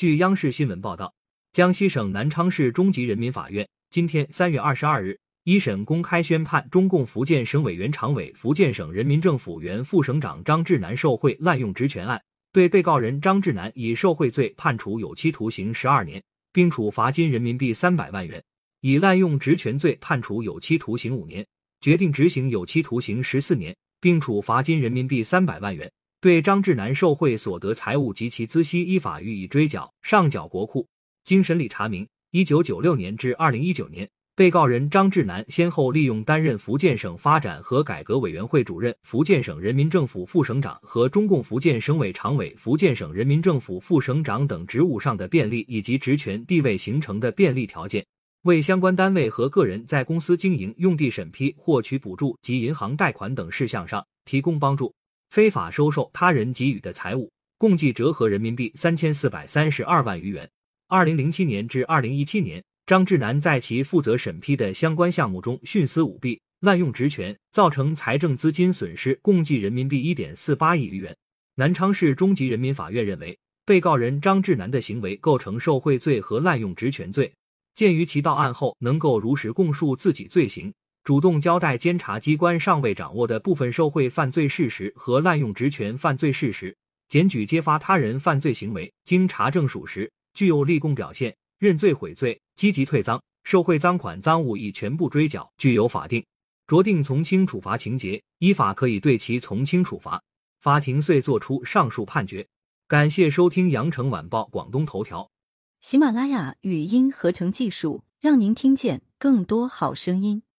据央视新闻报道，江西省南昌市中级人民法院今天三月二十二日一审公开宣判中共福建省委原常委、福建省人民政府原副省长张志南受贿滥用职权案，对被告人张志南以受贿罪判处有期徒刑十二年，并处罚金人民币三百万元；以滥用职权罪判处有期徒刑五年，决定执行有期徒刑十四年，并处罚金人民币三百万元。对张志南受贿所得财物及其孳息依法予以追缴，上缴国库。经审理查明，一九九六年至二零一九年，被告人张志南先后利用担任福建省发展和改革委员会主任、福建省人民政府副省长和中共福建省委常委、福建省人民政府副省长等职务上的便利以及职权地位形成的便利条件，为相关单位和个人在公司经营、用地审批、获取补助及银行贷款等事项上提供帮助。非法收受他人给予的财物，共计折合人民币三千四百三十二万余元。二零零七年至二零一七年，张志南在其负责审批的相关项目中徇私舞弊、滥用职权，造成财政资金损失共计人民币一点四八亿余元。南昌市中级人民法院认为，被告人张志南的行为构成受贿罪和滥用职权罪。鉴于其到案后能够如实供述自己罪行。主动交代监察机关尚未掌握的部分受贿犯罪事实和滥用职权犯罪事实，检举揭发他人犯罪行为，经查证属实，具有立功表现，认罪悔罪，积极退赃，受贿赃款赃物已全部追缴，具有法定酌定从轻处罚情节，依法可以对其从轻处罚。法庭遂作出上述判决。感谢收听羊城晚报广东头条，喜马拉雅语音合成技术，让您听见更多好声音。